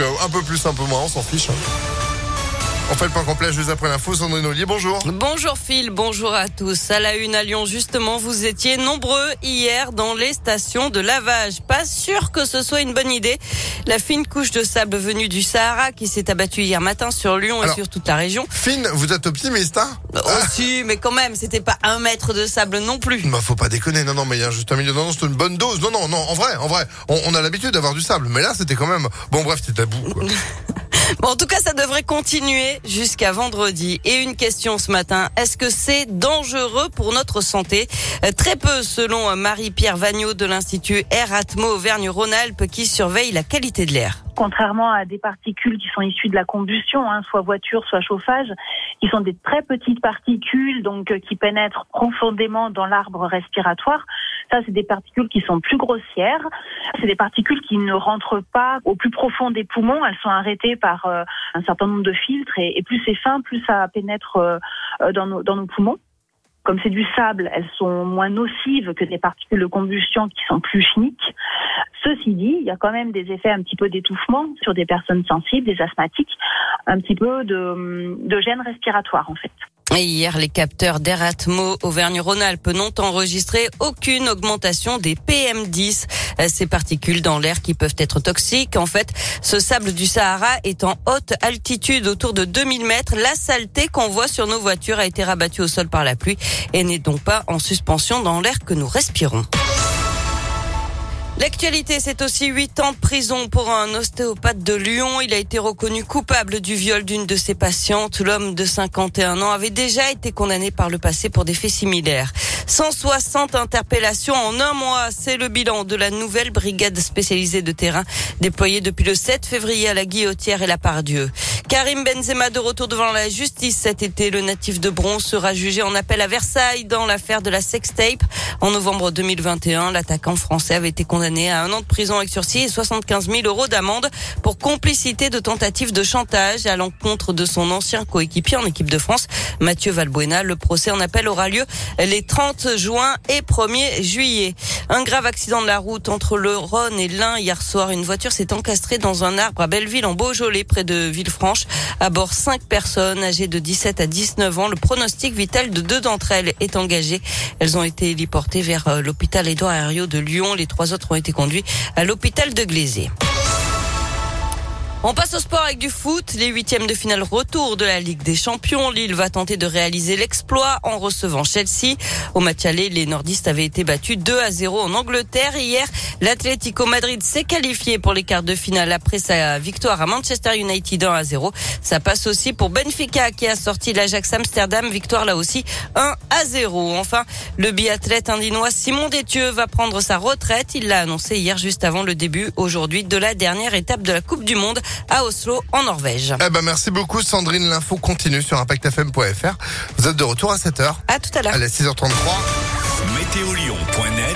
Euh, un peu plus, un peu moins, on s'en fiche. Hein. On fait le point complet juste après l'info. Sandrine Ollier, bonjour. Bonjour Phil, bonjour à tous. À la une à Lyon, justement, vous étiez nombreux hier dans les stations de lavage. Pas sûr que ce soit une bonne idée. La fine couche de sable venue du Sahara qui s'est abattue hier matin sur Lyon Alors- et sur toute la région. Fine, vous êtes optimiste, hein Aussi, mais quand même, c'était pas un mètre de sable non plus. Bah faut pas déconner, non non mais il y a juste un milieu, non non c'est une bonne dose, non non non en vrai, en vrai, on, on a l'habitude d'avoir du sable, mais là c'était quand même, bon bref c'était tabou quoi. Bon, en tout cas, ça devrait continuer jusqu'à vendredi. Et une question ce matin, est-ce que c'est dangereux pour notre santé? Euh, Très peu, selon euh, Marie-Pierre Vagnot de l'Institut Air Atmo Auvergne-Rhône-Alpes qui surveille la qualité de l'air. contrairement à des particules qui sont issues de la combustion, hein, soit voiture, soit chauffage, qui sont des très petites particules, donc euh, qui pénètrent profondément dans l'arbre respiratoire. Ça, c'est des particules qui sont plus grossières. C'est des particules qui ne rentrent pas au plus profond des poumons. Elles sont arrêtées par euh, un certain nombre de filtres, et, plus c'est fin, plus ça pénètre euh, dans, nos, dans nos poumons. Comme c'est du sable, elles sont moins nocives que des particules de combustion qui sont plus chimiques. Ceci dit, il y a quand même des effets un petit peu d'étouffement sur des personnes sensibles, des asthmatiques, un petit peu de, de gêne respiratoire en fait. Et hier, les capteurs d'Air Atmo Auvergne-Rhône-Alpes n'ont enregistré aucune augmentation des PM10, euh, ces particules dans l'air qui peuvent être toxiques. En fait, ce sable du Sahara est en haute altitude, autour de 2000 mètres. La saleté qu'on voit sur nos voitures a été rabattue au sol par la pluie et n'est donc pas en suspension dans l'air que nous respirons. L'actualité, c'est aussi huit ans de prison pour un ostéopathe de Lyon. Il a été reconnu coupable du viol d'une de ses patientes. L'homme de 51 ans avait déjà été condamné par le passé pour des faits similaires. 160 interpellations en un mois, c'est le bilan de la nouvelle brigade spécialisée de terrain déployée depuis le 7 février à la Guillotière et la Pardieu. Karim Benzema de retour devant la justice cet été. Le natif de bronze sera jugé en appel à Versailles dans l'affaire de la sextape. En novembre 2021, l'attaquant français avait été condamné à un an de prison avec sursis et 75 000 euros d'amende pour complicité de tentative de chantage à l'encontre de son ancien coéquipier en équipe de France, Mathieu Valbuena. Le procès en appel aura lieu les 30 juin et 1er juillet. Un grave accident de la route entre le Rhône et l'Ain hier soir. Une voiture s'est encastrée dans un arbre à Belleville en Beaujolais près de Villefranche. À bord, cinq personnes âgées de 17 à 19 ans. Le pronostic vital de deux d'entre elles est engagé. Elles ont été héliportées vers euh, l'hôpital Édouard Herriot de Lyon. Les trois autres ont été conduits à l'hôpital de Glazé. On passe au sport avec du foot. Les huitièmes de finale retour de la Ligue des Champions. Lille va tenter de réaliser l'exploit en recevant Chelsea. Au match aller, les nordistes avaient été battus 2 à 0 en Angleterre. Hier, l'Atlético Madrid s'est qualifié pour les quarts de finale après sa victoire à Manchester United 1 à 0. Ça passe aussi pour Benfica qui a sorti l'Ajax Amsterdam. Victoire là aussi 1 à 0. Enfin, le biathlète indinois Simon Détieux va prendre sa retraite. Il l'a annoncé hier juste avant le début aujourd'hui de la dernière étape de la Coupe du Monde à Oslo en Norvège. Eh ben merci beaucoup Sandrine, l'info continue sur impactfm.fr. Vous êtes de retour à 7h. À tout à l'heure. Allez 6h33. Météolion.net